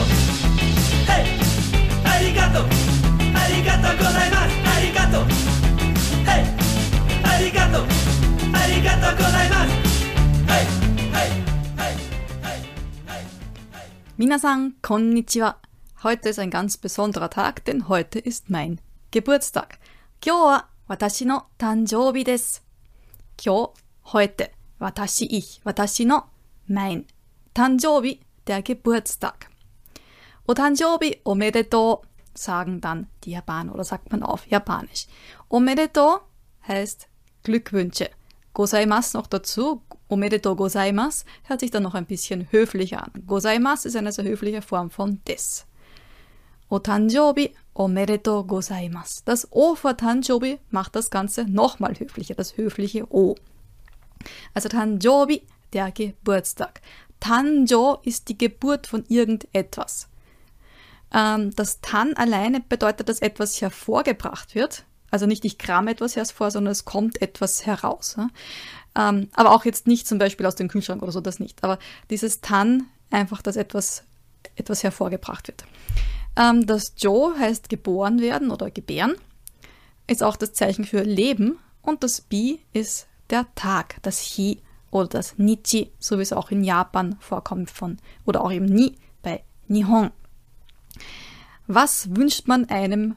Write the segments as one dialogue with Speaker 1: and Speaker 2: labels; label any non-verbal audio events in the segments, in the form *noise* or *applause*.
Speaker 1: arigato. Hey, arigato. Arigato gozaimasu. Arigato. Hey, arigato. Arigato gozaimasu. Hey, hey, hey, hey, hey, hey.
Speaker 2: Minasan, konnichiwa. Heute ist ein ganz besonderer Tag, denn heute ist mein Geburtstag. Kyo wa watashi no tanjoubi desu. Kyo, heute. Watashi ich. Watashi no, mein. Tanjoubi, der Geburtstag. O Tanjoubi omedetou sagen dann die Japaner oder sagt man auf Japanisch. Omedetou heißt Glückwünsche. Gozaimasu noch dazu. Omedetou gozaimasu hört sich dann noch ein bisschen höflicher an. Gozaimasu ist eine sehr höfliche Form von des. O Tanjobi omedetou gozaimasu. Das O vor Tanjobi macht das Ganze nochmal höflicher, das höfliche O. Also Tanjobi, der Geburtstag. Tanjo ist die Geburt von irgendetwas. Ähm, das Tan alleine bedeutet, dass etwas hervorgebracht wird. Also nicht ich kram etwas hervor, sondern es kommt etwas heraus. Ja? Ähm, aber auch jetzt nicht zum Beispiel aus dem Kühlschrank oder so, das nicht. Aber dieses Tan, einfach, dass etwas, etwas hervorgebracht wird. Ähm, das Jo heißt geboren werden oder gebären, ist auch das Zeichen für Leben. Und das Bi ist der Tag, das Hi oder das Nichi, so wie es auch in Japan vorkommt von, oder auch eben Ni bei Nihon. Was wünscht man einem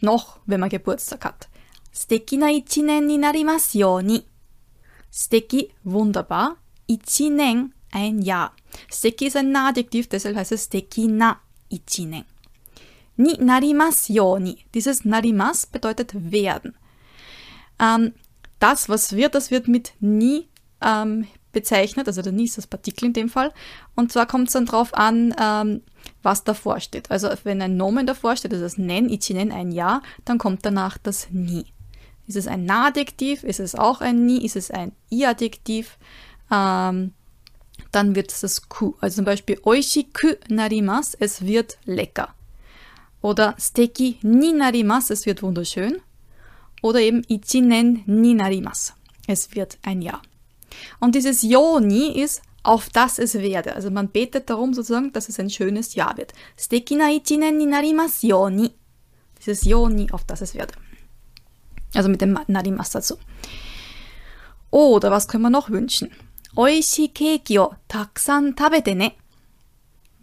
Speaker 2: noch, wenn man Geburtstag hat? Steki na ichinen ni narimasu yo ni. Steki, wunderbar. Ichinen, ein Jahr. Steki ist ein Adjektiv, deshalb heißt es steki na ichinen. Ni narimasu yo ni. Dieses narimas bedeutet werden. Ähm, das, was wird, das wird mit ni ähm, bezeichnet, also der ni ist das Partikel in dem Fall. Und zwar kommt es dann drauf an, ähm, was davor steht. Also wenn ein Nomen davor steht, also das nen, ichinen, ein Ja, dann kommt danach das ni. Ist es ein Na-Adjektiv, ist es auch ein ni, ist es ein i-Adjektiv, ähm, dann wird es das ku. Also zum Beispiel oishiku narimas, es wird lecker. Oder steki ni narimas, es wird wunderschön. Oder eben ichinen ni narimas, es wird ein Jahr. Und dieses Yoni ist, auf das es werde. Also man betet darum sozusagen, dass es ein schönes Jahr wird. Steki na ichinen ni narimasu yoni. Dieses Yoni, auf das es werde. Also mit dem Narimas dazu. Oder was können wir noch wünschen? Oishi Keki o takusan tabete ne.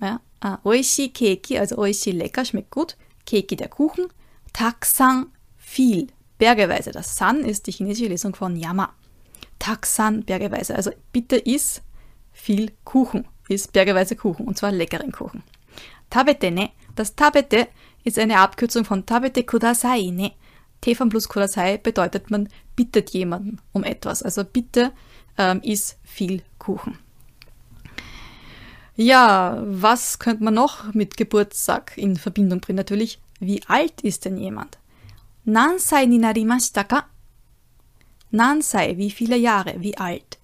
Speaker 2: Ja, äh, oishi Keki, also oishi lecker, schmeckt gut. Keki der Kuchen. Takusan viel, bergeweise. Das San ist die chinesische Lesung von Yama. Takusan bergeweise. Also bitte iss viel Kuchen, iss bergeweise Kuchen und zwar leckeren Kuchen. Tabete ne. Das Tabete ist eine Abkürzung von Tabete kudasai ne. Tefan plus kudasai bedeutet, man bittet jemanden um etwas. Also bitte ähm, iss viel Kuchen. Ja, was könnte man noch mit Geburtstag in Verbindung bringen? Natürlich, wie alt ist denn jemand? Nansai ni narimashita ka? Nansai, wie viele Jahre, wie alt?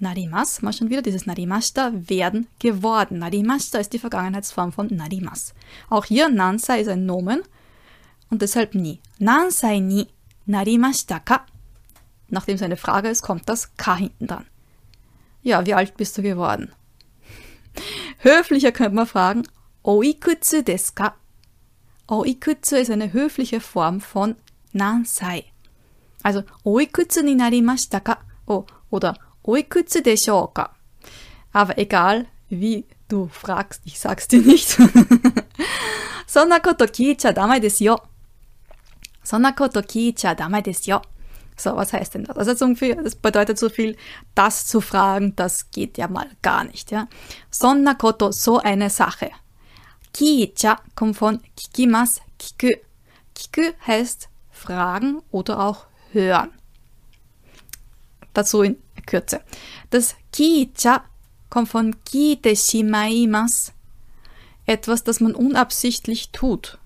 Speaker 2: Narimas, mal schon wieder dieses Narimashita, werden geworden. Narimashita ist die Vergangenheitsform von Narimas. Auch hier Nansai ist ein Nomen und deshalb ni. Nansai ni narimashita ka? Nachdem es eine Frage ist, kommt das ka hinten dran. Ja, wie alt bist du geworden? *laughs* Höflicher könnte man fragen, oikutsu desu ka? Oikutsu ist eine höfliche Form von nansai. Also, oikutsu ni narimashita ka? Oh, oder oikutsu deshou ka? Aber egal, wie du fragst, ich sag's dir nicht. Sonna koto kiicha dame desu yo. Sonna koto kiicha dame desu yo. So, was heißt denn das? Also das bedeutet so viel, das zu fragen, das geht ja mal gar nicht, ja. Sonna koto, so eine Sache. Kiicha kommt von kikimas, kiku. Kiku heißt fragen oder auch hören. Dazu in Kürze. Das kiicha kommt von kiite shimaimas. Etwas, das man unabsichtlich tut.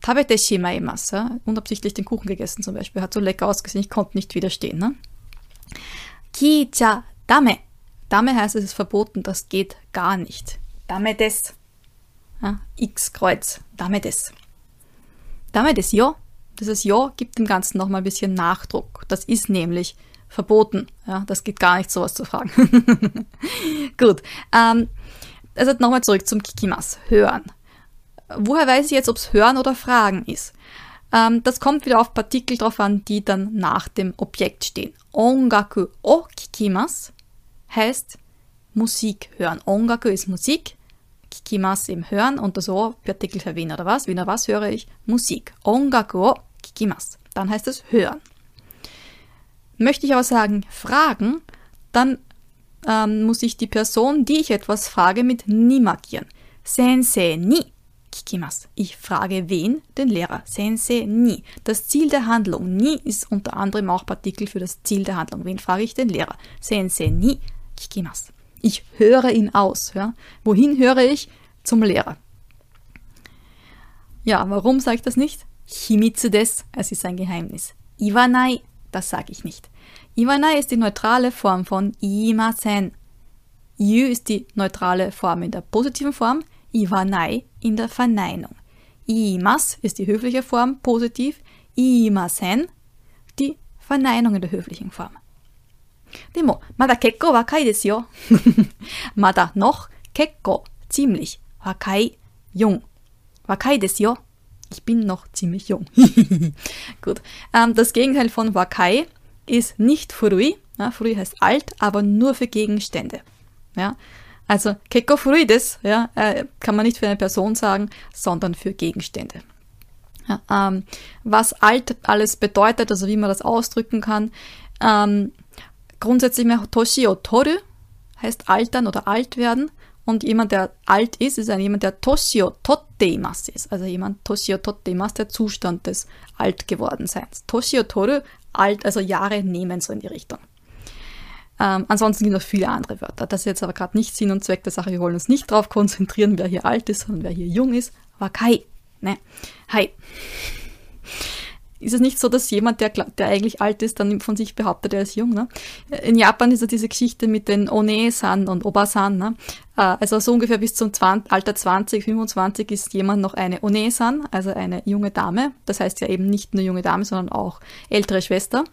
Speaker 2: Tabete shimaimas, ja? unabsichtlich den Kuchen gegessen zum Beispiel, hat so lecker ausgesehen, ich konnte nicht widerstehen. Ne? Kiicha dame. Dame heißt, es ist verboten, das geht gar nicht. Dame des. Ja, X Kreuz. Dame des. Dame des yo. Dieses yo gibt dem Ganzen nochmal ein bisschen Nachdruck. Das ist nämlich verboten. Ja, das geht gar nicht, sowas zu fragen. *laughs* Gut. Ähm, Also nochmal zurück zum Kikimas. Hören. Woher weiß ich jetzt, ob es Hören oder Fragen ist? Ähm, das kommt wieder auf Partikel drauf an, die dann nach dem Objekt stehen. Ongaku o kikimas heißt Musik hören. Ongaku ist Musik, kikimas im Hören und das O Partikel für wen oder was. Wen oder was höre ich? Musik. Ongaku o kikimas. Dann heißt es hören. Möchte ich aber sagen fragen, dann ähm, muss ich die Person, die ich etwas frage, mit ni markieren. Sensei ni kikimas. Ich frage wen? Den Lehrer. Sensei ni. Das Ziel der Handlung. Ni ist unter anderem auch Partikel für das Ziel der Handlung. Wen frage ich? Den Lehrer. Sensei ni kikimas. Ich höre ihn aus. Ja? Wohin höre ich? Zum Lehrer. Ja, warum sage ich das nicht? Himitsu des. Es ist ein Geheimnis. Iwanai. Das sage ich nicht. Iwanai ist die neutrale Form von imasen. Yu ist die neutrale Form in der positiven Form, iwanai in der Verneinung. Imas ist die höfliche Form, positiv, imasen die Verneinung in der höflichen Form. Demo, mada kekko wakai desu yo. *laughs* mada noch, kekko, ziemlich, wakai, jung. Wakai desu yo. Ich bin noch ziemlich jung. *laughs* Gut. Ähm, das Gegenteil von wakai ist nicht furui. Ja, furui heißt alt, aber nur für Gegenstände. Ja, also keko fruides ja, äh, kann man nicht für eine Person sagen, sondern für Gegenstände. Ja, ähm, was alt alles bedeutet, also wie man das ausdrücken kann. Ähm, grundsätzlich Toshi o toru heißt altern oder alt werden. Und jemand, der alt ist, ist ein jemand, der Toshio Totteimas ist. Also jemand Toshio Totteimas, der Zustand des Altgewordenseins. Toshio Toru, alt, also Jahre nehmen, so in die Richtung. Ähm, ansonsten gibt es noch viele andere Wörter. Das ist jetzt aber gerade nicht Sinn und Zweck der Sache. Wir wollen uns nicht darauf konzentrieren, wer hier alt ist, sondern wer hier jung ist. Wakai. Ne? Hi ist es nicht so, dass jemand, der, der eigentlich alt ist, dann von sich behauptet, er ist jung. Ne? In Japan ist ja diese Geschichte mit den One-san und Obasan. Ne? Äh, also so ungefähr bis zum 20, Alter 20, 25 ist jemand noch eine One-san, also eine junge Dame. Das heißt ja eben nicht nur junge Dame, sondern auch ältere Schwester.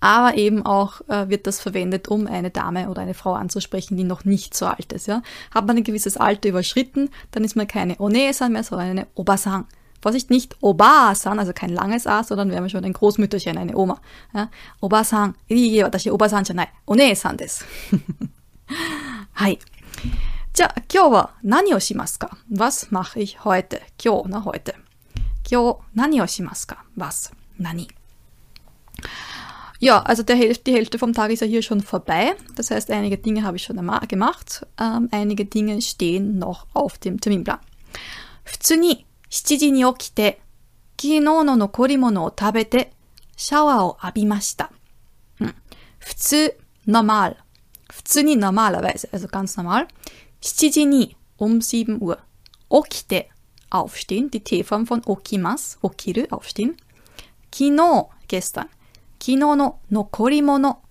Speaker 2: Aber eben auch äh, wird das verwendet, um eine Dame oder eine Frau anzusprechen, die noch nicht so alt ist. Ja? Hat man ein gewisses Alter überschritten, dann ist man keine One-san mehr, sondern eine Obasan. Vorsicht, nicht Oba-san, also kein langes A, sondern wir haben schon ein Großmütterchen, eine Oma. Ja? Oba-san, iie, watashi Oba-san じゃない。お姉さんです。*laughs* はい。じゃあ、今日は何をしますか ?Was mache ich heute? 今日 na heute. 今日何をしますか ?Was? 何 ja, also der Hälfte, die Hälfte vom Tag ist ja hier schon vorbei. Das heißt, einige Dinge habe ich schon gemacht. Ähm, einige Dinge stehen noch auf dem Terminplan. 普通に 7時に起きて、昨日の残り物を食べて、シャワーを浴びました。うん、普通、normal. 普通に normalerweise, also ganz normal. 7時に um 7 Uhr. 起きて aufstehen, die T-Form von 起きます。起きる aufstehen. 昨日 gestern. 昨日の残り物。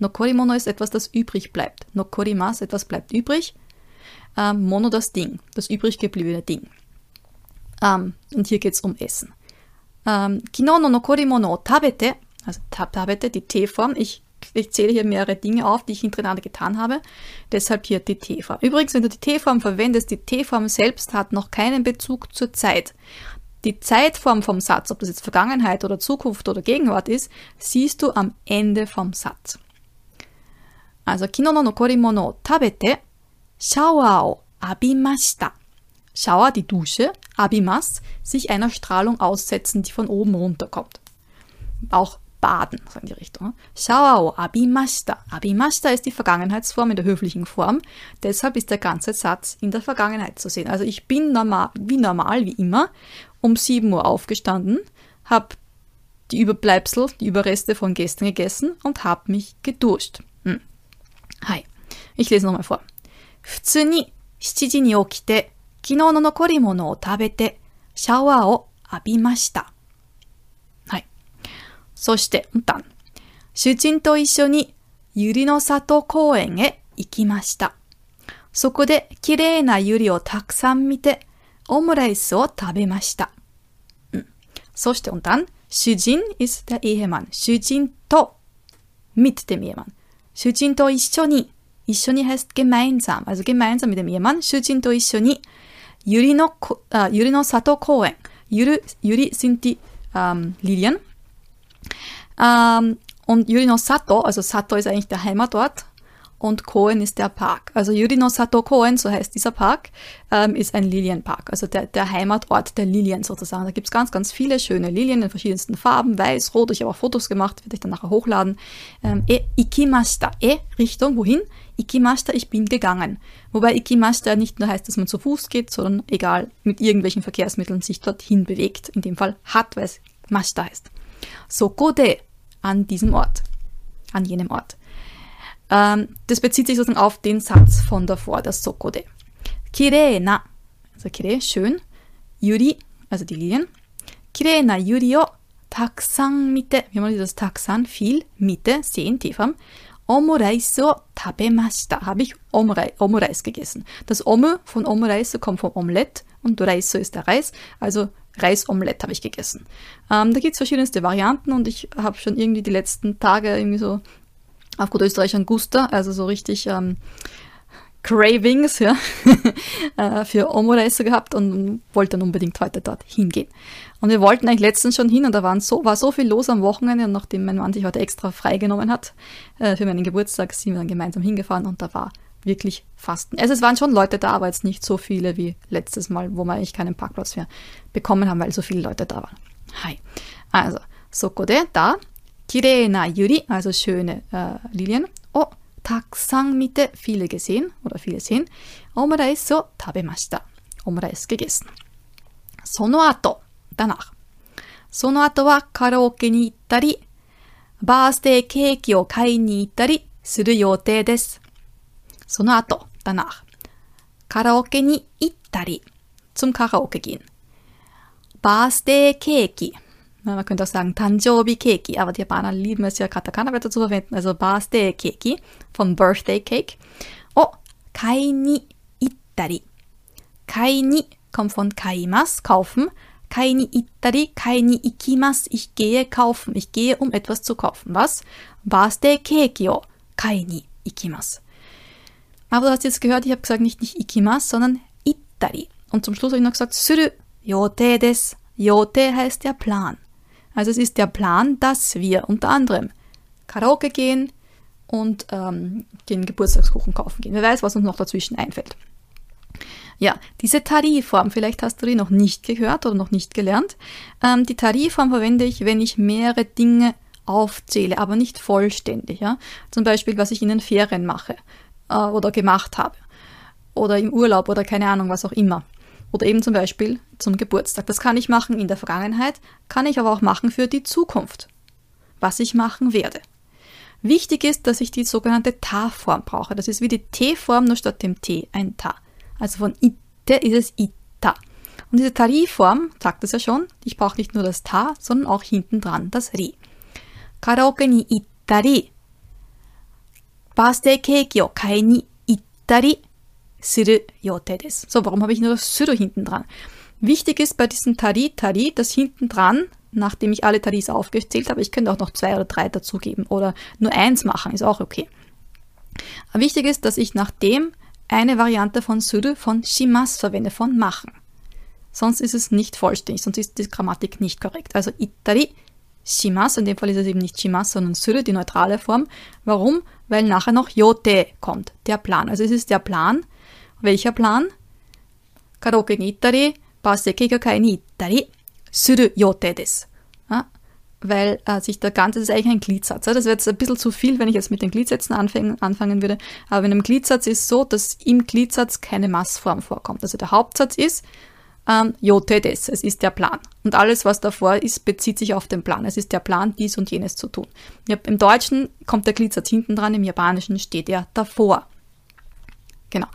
Speaker 2: 残り物 ist etwas, das übrig bleibt. 残ります etwas bleibt übrig. Ähm, mono das Ding, das übrig gebliebene Ding. Ähm, und hier geht es um Essen. Ähm, Kino no nokorimono tabete, also tabete, die T-Form. Ich, ich zähle hier mehrere Dinge auf, die ich hintereinander getan habe. Deshalb hier die T-Form. Übrigens, wenn du die T-Form verwendest, die T-Form selbst hat noch keinen Bezug zur Zeit. Die Zeitform vom Satz, ob das jetzt Vergangenheit oder Zukunft oder Gegenwart ist, siehst du am Ende vom Satz. Also, kino no nokorimono tabete, shawa o abimashita. Schauer, die Dusche, Abimas, sich einer Strahlung aussetzen, die von oben runterkommt. Auch baden, so in die Richtung. Shawao abimashita. Abimashita ist die Vergangenheitsform in der höflichen Form. Deshalb ist der ganze Satz in der Vergangenheit zu sehen. Also ich bin normal, wie normal, wie immer, um 7 Uhr aufgestanden, habe die Überbleibsel, die Überreste von gestern gegessen und habe mich geduscht. Hm. Hi. Ich lese nochmal vor. 普通に7時に起きて 昨日の残り物を食べてシャワーを浴びました。はい。そして、んたん。主人と一緒にゆりの里公園へ行きました。そこで綺麗なゆりをたくさん見て、オムライスを食べました。うん、そして、und dann, 主人 ist der Ehemann. 主人と mit dem Ehemann. 主人と一緒に、Ishoni heißt gemeinsam, also gemeinsam mit dem Ehemann. Shujin to ishoni Yuri no, äh, Yuri no Sato Koen. Yuri, Yuri sind die ähm, Lilien. Ähm, und Yuri no Sato, also Sato ist eigentlich der Heimatort und Koen ist der Park. Also Yurino Sato Koen, so heißt dieser Park, ähm, ist ein Lilienpark, also der, der Heimatort der Lilien sozusagen. Da gibt's ganz, ganz viele schöne Lilien in verschiedensten Farben, weiß, rot. Ich habe auch Fotos gemacht, werde ich dann nachher hochladen. Ähm, e ikimashita, e, Richtung, wohin? Ikimashita, ich bin gegangen. Wobei Ikimashita nicht nur heißt, dass man zu Fuß geht, sondern egal, mit irgendwelchen Verkehrsmitteln sich dorthin bewegt. In dem Fall hat, weil es Mashita heißt. Sokode, an diesem Ort, an jenem Ort. Ähm, das bezieht sich sozusagen auf den Satz von davor, das Sokode. Kirei na, also kirei, schön. Yuri, also die Lilien. Kirei na yuri o takusan mite, wir haben dieses takusan, viel, mite, sehen, T-Form. Omoreis o tabemashita, habe ich Omreis, Omoreis gegessen. Das Omu von Omoreis kommt vom Omelette und Reiso ist der Reis, also Reisomelett habe ich gegessen. Ähm, da gibt es verschiedenste Varianten und ich habe schon irgendwie die letzten Tage irgendwie so auf gut Österreich ein Guster, also so richtig ähm, Cravings ja, *laughs* äh, für Omoreise gehabt und wollte dann unbedingt heute dort hingehen. Und wir wollten eigentlich letztens schon hin und da waren so, war so viel los am Wochenende und nachdem mein Mann sich heute extra freigenommen hat äh, für meinen Geburtstag, sind wir dann gemeinsam hingefahren und da war wirklich Fasten. Also es waren schon Leute da, aber jetzt nicht so viele wie letztes Mal, wo wir eigentlich keinen Parkplatz mehr bekommen haben, weil so viele Leute da waren. Hi. Also, Sokode, da. Kireena, Yuri, also schöne äh, Lilien. Oh, taksang mite, viele gesehen oder viele sehen. Omuraise so tabemashita. Omuraise gegessen. Sono ato. Danach. その後はカラオケに行ったり、バースデーケーキを買いに行ったりする予定です。その後、danach. カラオケに行ったり、zum Karaoke gehen. バースデーケーキ man könnte auch sagen Tanjobi Keki, aber die Japaner lieben es ja, Katakana-Wörter zu verwenden, also Birthday Keki von Birthday Cake. Oh, kai ni ittari. Kai ni kommt von kaimas, kaufen. Kai ni ittari, kai ni ikimas, ich gehe kaufen. Ich gehe, um etwas zu kaufen. Was? Birthday Keki o kai ni ikimas. Aber du hast jetzt gehört, ich habe gesagt nicht nicht ikimas, sondern ittari. Und zum Schluss habe ich noch gesagt suru yote des. Yote heißt der Plan. Also es ist der Plan, dass wir unter anderem Karaoke gehen und ähm, den Geburtstagskuchen kaufen gehen. Wer weiß, was uns noch dazwischen einfällt. Ja, diese Tarifform, vielleicht hast du die noch nicht gehört oder noch nicht gelernt. Ähm, die Tarifform verwende ich, wenn ich mehrere Dinge aufzähle, aber nicht vollständig. Ja? Zum Beispiel, was ich in den Ferien mache äh, oder gemacht habe oder im Urlaub oder keine Ahnung, was auch immer. Oder eben zum Beispiel zum Geburtstag. Das kann ich machen in der Vergangenheit, kann ich aber auch machen für die Zukunft, was ich machen werde. Wichtig ist, dass ich die sogenannte Ta-Form brauche. Das ist wie die T-Form, nur statt dem T ein Ta Also von Ite ist es Ita. Und diese Tari-Form sagt es ja schon, ich brauche nicht nur das Ta, sondern auch hinten dran das Ri. Karaoke ni ittari. Birthday Cake o kai ni ittari する予定です。So, warum habe ich nur das Suru hinten dran? Wichtig ist bei diesem Tari, Tari, das hinten dran, nachdem ich alle Taris aufgezählt habe, ich könnte auch noch zwei oder drei dazugeben oder nur eins machen, ist auch okay. Aber wichtig ist, dass ich nachdem eine Variante von Suru von Shimas verwende, von machen. Sonst ist es nicht vollständig, sonst ist die Grammatik nicht korrekt. Also Itari, Shimas, in dem Fall ist es eben nicht Shimas, sondern Suru, die neutrale Form. Warum? Weil nachher noch Yote kommt, der Plan. Also es ist der Plan, welcher Plan? Karaoke ni ittari, Basekeigakai ni ittari, suru yote desu. Weil äh, sich der ganze, das ist eigentlich ein Gliedzatz. Ja? Das wäre jetzt ein bisschen zu viel, wenn ich jetzt mit den Gliedsätzen anfangen, anfangen würde. Aber in einem Gliedzatz ist so, dass im Gliedzatz keine Massform vorkommt. Also der Hauptsatz ist, ähm, Yote des, es ist der Plan. Und alles, was davor ist, bezieht sich auf den Plan. Es ist der Plan, dies und jenes zu tun. Im Deutschen kommt der Gliedzatz hinten dran, im Japanischen steht er davor. Genau.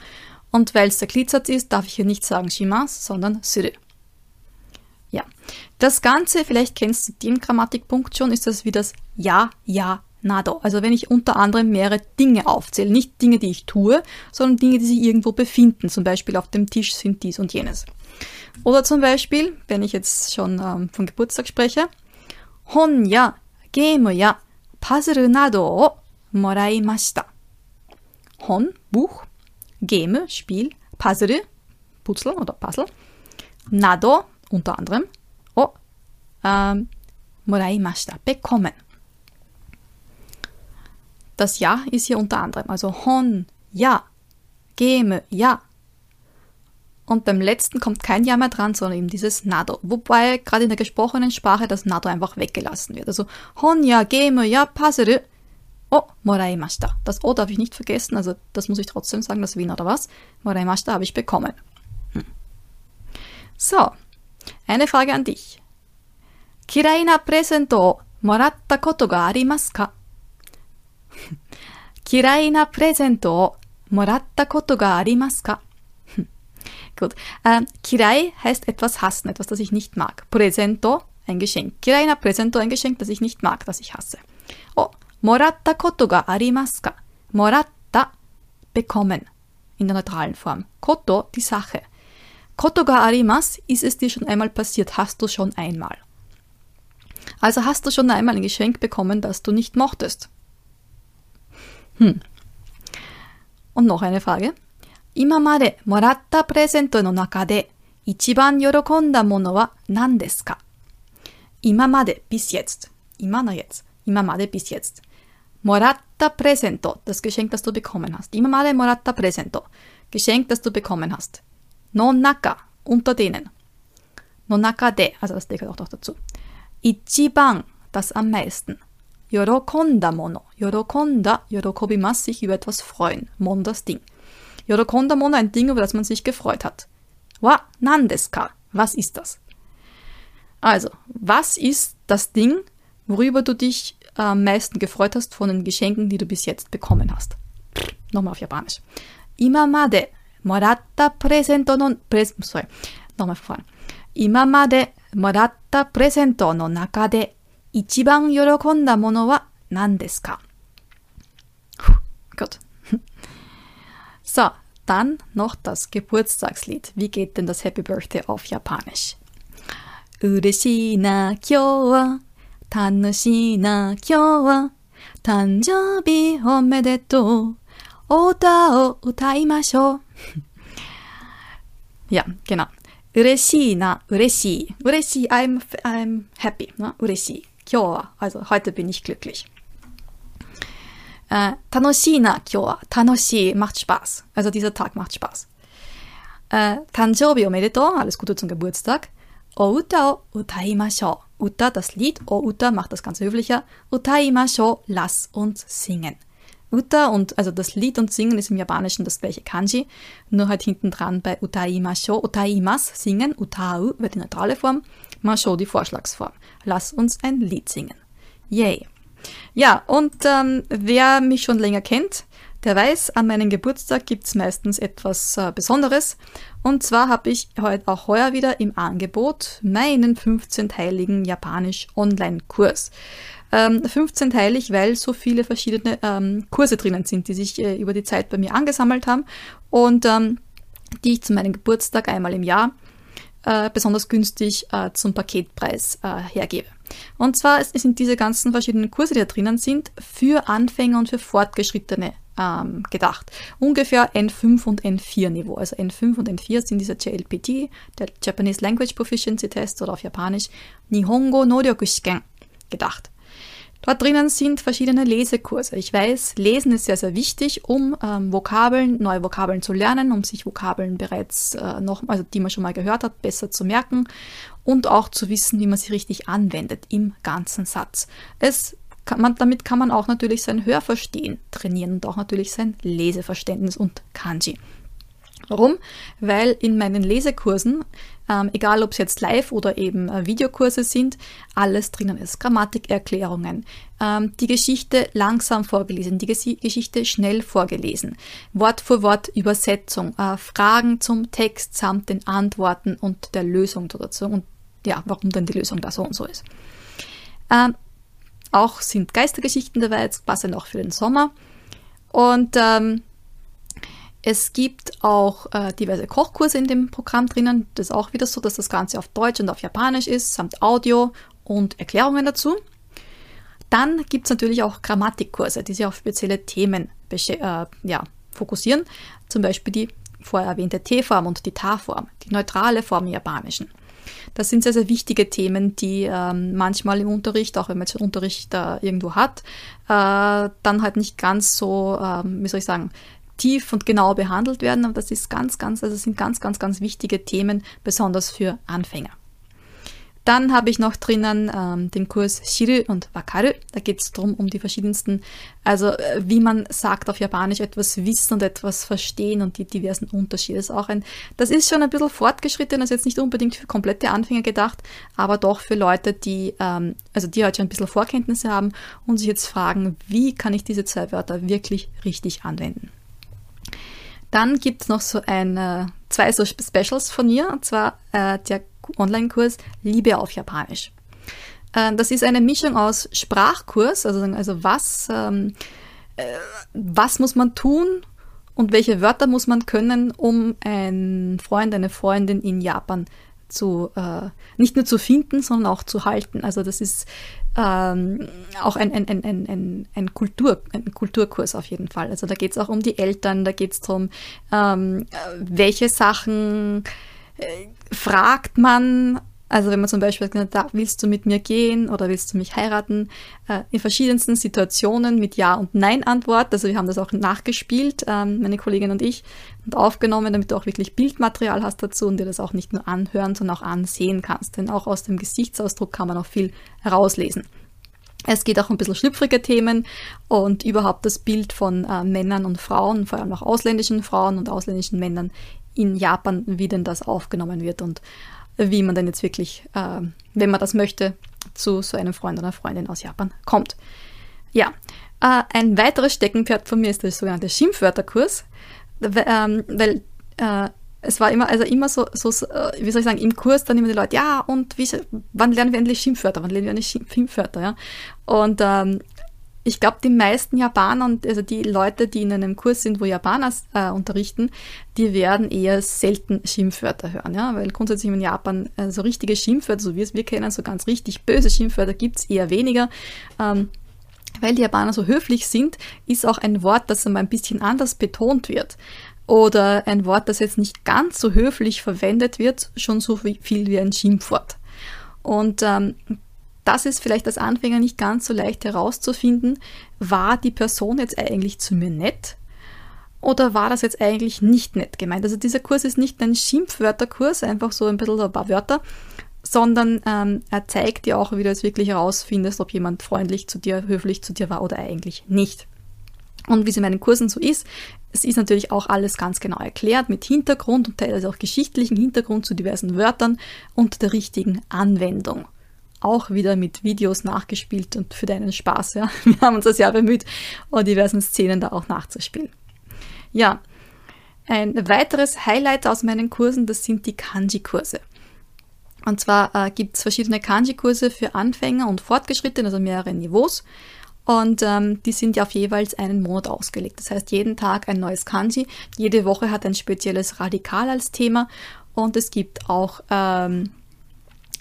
Speaker 2: Und weil es der Gliedzatz ist, darf ich hier nicht sagen Shimas, sondern Suru. Ja. Das Ganze, vielleicht kennst du den Grammatikpunkt schon, ist das wie das Ja, Ja, Nado. Also wenn ich unter anderem mehrere Dinge aufzähle. Nicht Dinge, die ich tue, sondern Dinge, die sich irgendwo befinden. Zum Beispiel auf dem Tisch sind dies und jenes. Oder zum Beispiel, wenn ich jetzt schon ähm, von Geburtstag spreche, Hon ya, Game ya, Puzzle nado o moraimashita. Hon, Buch, Game, Spiel, Puzzle, Puzzle oder Puzzle, Nado, unter anderem, oh, ähm, moraimashita, bekommen. Das Ja ist hier unter anderem, also Hon, ja, Game, ja. Und beim letzten kommt kein Ja mehr dran, sondern eben dieses Nado. Wobei gerade in der gesprochenen Sprache das Nado einfach weggelassen wird. Also Hon, ja, Game, ja, Puzzle, Oh, moraimashita. Das O darf ich nicht vergessen, also das muss ich trotzdem sagen, das Wien oder was. Moraimashita habe ich bekommen. Hm. So, eine Frage an dich. Kirai na presento moratta koto ga arimasu ka? *laughs* Kirai na presento moratta koto ga arimasu ka? *laughs* Gut. Ähm, kirai heißt etwas hassen, etwas, das ich nicht mag. Presento, ein Geschenk. Kirai na presento, ein Geschenk, das ich nicht mag, das ich hasse. Oh, Moratta koto ga arimasu ka? Moratta, bekommen. In der neutralen Form. Koto, die Sache. Koto ga arimas, ist es dir schon einmal passiert? Hast du schon einmal? Also hast du schon einmal ein Geschenk bekommen, das du nicht mochtest? Hm. Und noch eine Frage. 今までもらったプレゼントの中で一番喜んだものは何ですか今まで bis jetzt. 今の jetzt. 今まで bis jetzt. Moratta Presento, das Geschenk, das du bekommen hast. Imamade Moratta Presento, Geschenk, das du bekommen hast. Nonaka, unter denen. Nonaka de, also das gehört auch noch dazu. Ichiban, das am meisten. Yorokonda mono. Yorokonda, yorokobimas, sich über etwas freuen. Mon, das Ding. Yorokonda mono, ein Ding, über das man sich gefreut hat. Wa nandeska, was ist das? Also, was ist das Ding, worüber du dich am meisten gefreut hast von den Geschenken, die du bis jetzt bekommen hast. Nochmal auf Japanisch. Imamade もらったプレゼントの、プレゼント、sorry, no, 今までもらったプレゼントの中で一番喜んだものは何ですか Gott. so, dann noch das Geburtstagslied. Wie geht denn das Happy Birthday auf Japanisch? 嬉しいな今日は楽しいな今日は誕生日おめでとうお歌を歌いましょう *laughs* ja, genau. Ureshi na ureshi. Ureshi, I'm, I'm happy. Na, ureshi. Kyoa. Also heute bin ich glücklich. Äh, tanoshi na kyoa. Tanoshi macht Spaß. Also dieser Tag macht Spaß. Äh, Tanjobi omedeto. Alles Gute zum Geburtstag. O uta o utaimashou. Uta das Lied. O uta macht das ganz höflicher. Utaimashou. Lass uns singen. Uta und also das Lied und Singen ist im Japanischen das gleiche Kanji, nur halt hinten dran bei Utaimasho, Utaimas, singen, Utau wird die neutrale Form, Masho die Vorschlagsform. Lass uns ein Lied singen. Yay. Ja, und ähm, wer mich schon länger kennt, der weiß, an meinem Geburtstag gibt's meistens etwas äh, Besonderes. Und zwar habe ich heute auch heuer wieder im Angebot meinen 15-teiligen Japanisch-Online-Kurs. Ähm, 15-teilig, weil so viele verschiedene ähm, Kurse drinnen sind, die sich äh, über die Zeit bei mir angesammelt haben und ähm, die ich zu meinem Geburtstag einmal im Jahr äh, besonders günstig äh, zum Paketpreis äh, hergebe. Und zwar sind diese ganzen verschiedenen Kurse, die da drinnen sind, für Anfänger und für Fortgeschrittene ähm, gedacht. Ungefähr N5 und N4 Niveau. Also N5 und N4 sind dieser JLPT, der Japanese Language Proficiency Test oder auf Japanisch Nihongo Noryoku Shiken gedacht. Dort drinnen sind verschiedene Lesekurse. Ich weiß, Lesen ist sehr, sehr wichtig, um ähm, Vokabeln, neue Vokabeln zu lernen, um sich Vokabeln bereits äh, noch, also die man schon mal gehört hat, besser zu merken und auch zu wissen, wie man sie richtig anwendet im ganzen Satz. Es kann man, damit kann man auch natürlich sein Hörverstehen trainieren und auch natürlich sein Leseverständnis und Kanji. Warum? Weil in meinen Lesekursen, ähm, egal ob es jetzt Live- oder eben äh, Videokurse sind, alles drinnen ist. Grammatikerklärungen, ähm, die Geschichte langsam vorgelesen, die Ges Geschichte schnell vorgelesen, Wort für Wort Übersetzung, äh, Fragen zum Text samt den Antworten und der Lösung dazu und ja, warum denn die Lösung da so und so ist. Ähm, auch sind Geistergeschichten dabei, jetzt passend auch für den Sommer. Und ähm, es gibt auch äh, diverse Kochkurse in dem Programm drinnen. Das ist auch wieder so, dass das Ganze auf Deutsch und auf Japanisch ist, samt Audio und Erklärungen dazu. Dann gibt es natürlich auch Grammatikkurse, die sich auf spezielle Themen äh, ja, fokussieren. Zum Beispiel die vorher erwähnte T-Form und die Ta-Form, die neutrale Form im Japanischen. Das sind sehr, sehr wichtige Themen, die ähm, manchmal im Unterricht, auch wenn man jetzt Unterricht äh, irgendwo hat, äh, dann halt nicht ganz so, ähm, wie soll ich sagen, tief und genau behandelt werden. Aber das ist ganz, ganz, also sind ganz, ganz, ganz wichtige Themen, besonders für Anfänger. Dann habe ich noch drinnen ähm, den Kurs Shiru und Wakaru. Da geht es darum, um die verschiedensten, also äh, wie man sagt auf Japanisch, etwas wissen und etwas verstehen und die diversen Unterschiede. Das ist auch ein, das ist schon ein bisschen fortgeschritten, ist jetzt nicht unbedingt für komplette Anfänger gedacht, aber doch für Leute, die, ähm, also die halt schon ein bisschen Vorkenntnisse haben und sich jetzt fragen, wie kann ich diese zwei Wörter wirklich richtig anwenden. Dann gibt es noch so ein, äh, zwei so Specials von mir, und zwar äh, der Online-Kurs Liebe auf Japanisch. Äh, das ist eine Mischung aus Sprachkurs, also, also was, ähm, äh, was muss man tun und welche Wörter muss man können, um einen Freund, eine Freundin in Japan zu, äh, nicht nur zu finden, sondern auch zu halten. Also das ist ähm, auch ein, ein, ein, ein, ein, Kultur, ein Kulturkurs auf jeden Fall. Also da geht es auch um die Eltern, da geht es darum, ähm, welche Sachen äh, fragt man, also wenn man zum Beispiel sagt, willst du mit mir gehen oder willst du mich heiraten, äh, in verschiedensten Situationen mit Ja und Nein Antwort. Also wir haben das auch nachgespielt, ähm, meine Kollegin und ich, und aufgenommen, damit du auch wirklich Bildmaterial hast dazu und dir das auch nicht nur anhören, sondern auch ansehen kannst. Denn auch aus dem Gesichtsausdruck kann man auch viel herauslesen. Es geht auch um ein bisschen schlüpfrige Themen und überhaupt das Bild von äh, Männern und Frauen, vor allem auch ausländischen Frauen und ausländischen Männern in Japan, wie denn das aufgenommen wird und wie man denn jetzt wirklich, äh, wenn man das möchte, zu so einem Freund oder Freundin aus Japan kommt. Ja, äh, ein weiteres Steckenpferd von mir ist der sogenannte Schimpfwörterkurs, ähm, weil äh, es war immer, also immer so, so, äh, wie soll ich sagen, im Kurs dann immer die Leute, ja, und wie, wann lernen wir endlich Schimpfwörter? Wann lernen wir endlich Schimpfwörter? Ja? Und ähm, ich glaube, die meisten Japaner und also die Leute, die in einem Kurs sind, wo Japaner äh, unterrichten, die werden eher selten Schimpfwörter hören, ja, weil grundsätzlich in Japan äh, so richtige Schimpfwörter, so wie es wir kennen, so ganz richtig böse Schimpfwörter gibt es eher weniger. Ähm, weil die Japaner so höflich sind, ist auch ein Wort, das einmal ein bisschen anders betont wird. Oder ein Wort, das jetzt nicht ganz so höflich verwendet wird, schon so viel wie ein Schimpfwort. Und ähm, das ist vielleicht als Anfänger nicht ganz so leicht herauszufinden, war die Person jetzt eigentlich zu mir nett oder war das jetzt eigentlich nicht nett gemeint? Also dieser Kurs ist nicht ein Schimpfwörterkurs, einfach so ein bisschen ein paar Wörter, sondern ähm, er zeigt dir auch, wie du jetzt wirklich herausfindest, ob jemand freundlich zu dir, höflich zu dir war oder eigentlich nicht. Und wie es in meinen Kursen so ist, es ist natürlich auch alles ganz genau erklärt mit Hintergrund und teilweise auch geschichtlichen Hintergrund zu diversen Wörtern und der richtigen Anwendung auch wieder mit Videos nachgespielt und für deinen Spaß. Ja. *laughs* Wir haben uns das ja bemüht, diversen Szenen da auch nachzuspielen. Ja, ein weiteres Highlight aus meinen Kursen, das sind die Kanji-Kurse. Und zwar äh, gibt es verschiedene Kanji-Kurse für Anfänger und Fortgeschrittene, also mehrere Niveaus. Und ähm, die sind ja auf jeweils einen Monat ausgelegt. Das heißt, jeden Tag ein neues Kanji. Jede Woche hat ein spezielles Radikal als Thema. Und es gibt auch ähm,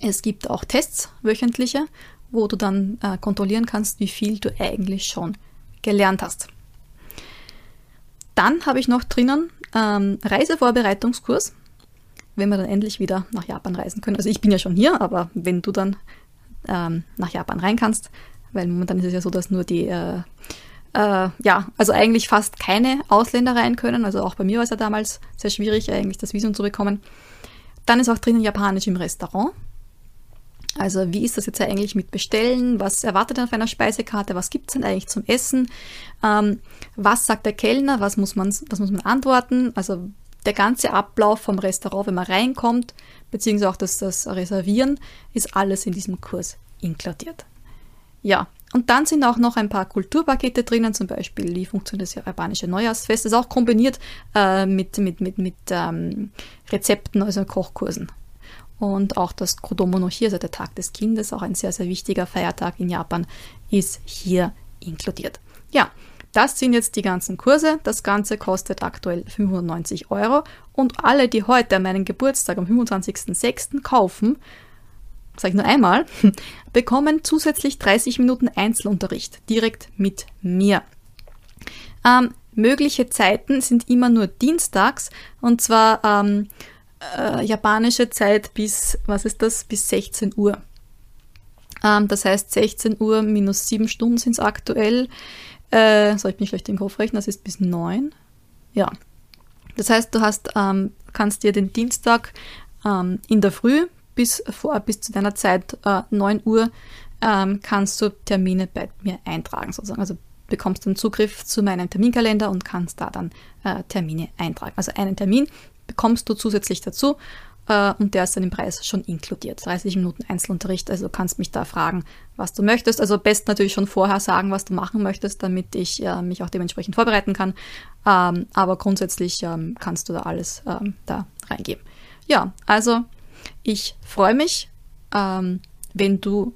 Speaker 2: es gibt auch Tests, wöchentliche, wo du dann äh, kontrollieren kannst, wie viel du eigentlich schon gelernt hast. Dann habe ich noch drinnen ähm, Reisevorbereitungskurs, wenn wir dann endlich wieder nach Japan reisen können. Also ich bin ja schon hier, aber wenn du dann ähm, nach Japan rein kannst, weil momentan ist es ja so, dass nur die, äh, äh, ja, also eigentlich fast keine Ausländer rein können. Also auch bei mir war es ja damals sehr schwierig, eigentlich das Visum zu bekommen. Dann ist auch drinnen Japanisch im Restaurant. Also wie ist das jetzt eigentlich mit Bestellen? Was erwartet auf einer Speisekarte? Was gibt es denn eigentlich zum Essen? Ähm, was sagt der Kellner? Was muss, man, was muss man antworten? Also der ganze Ablauf vom Restaurant, wenn man reinkommt, beziehungsweise auch das, das Reservieren, ist alles in diesem Kurs inkludiert. Ja, und dann sind auch noch ein paar Kulturpakete drinnen, zum Beispiel wie funktioniert das japanische Neujahrsfest. Das ist auch kombiniert äh, mit, mit, mit, mit ähm, Rezepten, also Kochkursen. Und auch das Kodomo no Hi, also der Tag des Kindes, auch ein sehr, sehr wichtiger Feiertag in Japan, ist hier inkludiert. Ja, das sind jetzt die ganzen Kurse. Das Ganze kostet aktuell 95 Euro. Und alle, die heute an meinem Geburtstag am 25.06. kaufen, sage ich nur einmal, *laughs* bekommen zusätzlich 30 Minuten Einzelunterricht direkt mit mir. Ähm, mögliche Zeiten sind immer nur dienstags und zwar ähm, äh, japanische Zeit bis, was ist das, bis 16 Uhr. Ähm, das heißt 16 Uhr minus 7 Stunden sind es aktuell. Äh, soll ich mich vielleicht den Kopf rechnen? Das ist bis 9. Ja. Das heißt, du hast, ähm, kannst dir den Dienstag ähm, in der Früh bis, vor, bis zu deiner Zeit äh, 9 Uhr ähm, kannst du Termine bei mir eintragen sozusagen. Also bekommst dann Zugriff zu meinem Terminkalender und kannst da dann äh, Termine eintragen. Also einen Termin bekommst du zusätzlich dazu äh, und der ist dann im Preis schon inkludiert. 30 Minuten Einzelunterricht, also du kannst mich da fragen, was du möchtest. Also best natürlich schon vorher sagen, was du machen möchtest, damit ich äh, mich auch dementsprechend vorbereiten kann. Ähm, aber grundsätzlich ähm, kannst du da alles ähm, da reingeben. Ja, also ich freue mich, ähm, wenn du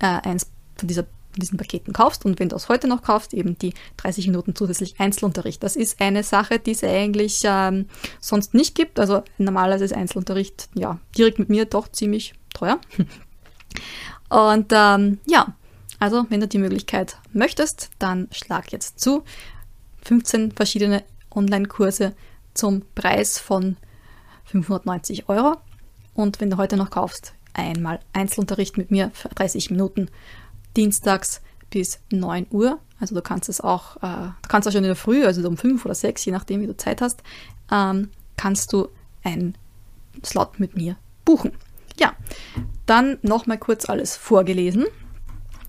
Speaker 2: äh, eins von dieser von diesen Paketen kaufst und wenn du es heute noch kaufst, eben die 30 Minuten zusätzlich Einzelunterricht. Das ist eine Sache, die es eigentlich ähm, sonst nicht gibt. Also normalerweise ist Einzelunterricht ja direkt mit mir doch ziemlich teuer. *laughs* Und ähm, ja, also wenn du die Möglichkeit möchtest, dann schlag jetzt zu. 15 verschiedene Online-Kurse zum Preis von 590 Euro. Und wenn du heute noch kaufst, einmal Einzelunterricht mit mir für 30 Minuten dienstags bis 9 Uhr. Also du kannst es auch, äh, du kannst auch schon in der Früh, also um 5 oder 6, je nachdem, wie du Zeit hast, ähm, kannst du einen Slot mit mir buchen. Ja, dann nochmal kurz alles vorgelesen,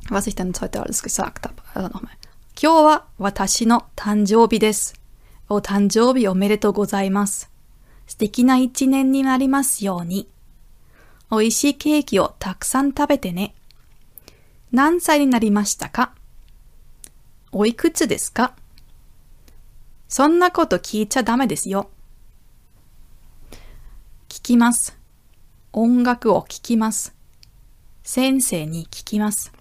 Speaker 2: was ich dann jetzt heute alles gesagt habe. Also nochmal. 今日は私の誕生日です。お誕生日おめでとうございます。素敵な一年になりますように。美味しいケーキをたくさん食べてね。 何歳になりましたか？おいくつですか？そんなこと聞いちゃダメですよ。聞きます。音楽を聞きます。先生に聞きます。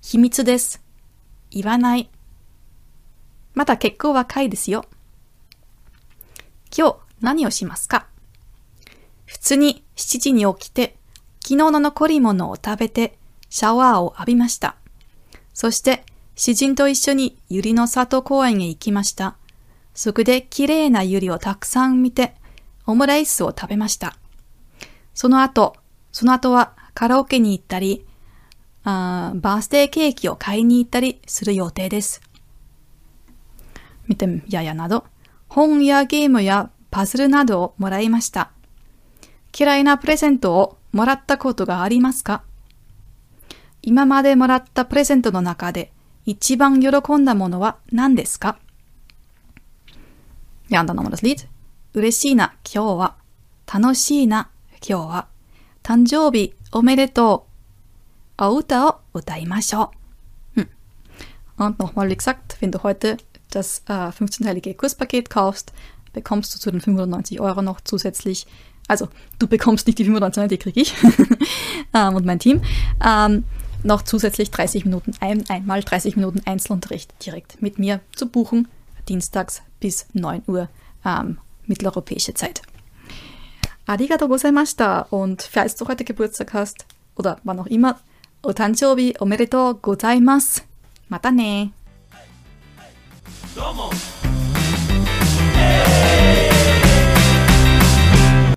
Speaker 2: 秘密です。言わない。まだ結構若いですよ。今日何をしますか？普通に7時に起きて、昨日の残り物を食べて、シャワーを浴びました。そして、詩人と一緒に百合の里公園へ行きました。そこで綺麗な百合をたくさん見て、オムライスを食べました。その後、その後はカラオケに行ったり、あーバースデーケーキを買いに行ったりする予定です。見てややなど、本やゲームやパズルなどをもらいました。嫌いなプレゼントをもらったことがありますか？今までもらったプレゼントの中で一番喜んだものは何ですか Ja, und dann nochmal das Lied. 嬉しいな、今日は。楽しいな、今日は。誕生日おめでとう。お歌を歌いましょう。Hm. Und nochmal, wie gesagt, wenn du heute das äh, 15-teilige Kurspaket kaufst, bekommst du zu den 95 Euro noch zusätzlich, also du bekommst nicht die 95, die kriege ich ähm, und mein Team, ähm, noch zusätzlich 30 Minuten, ein, einmal 30 Minuten Einzelunterricht direkt mit mir zu buchen, dienstags bis 9 Uhr ähm, mitteleuropäische Zeit. Arigato gozaimashita und falls du heute Geburtstag hast oder wann auch immer, otanchobi omedetou gozaimasu. Mata ne!
Speaker 1: どうも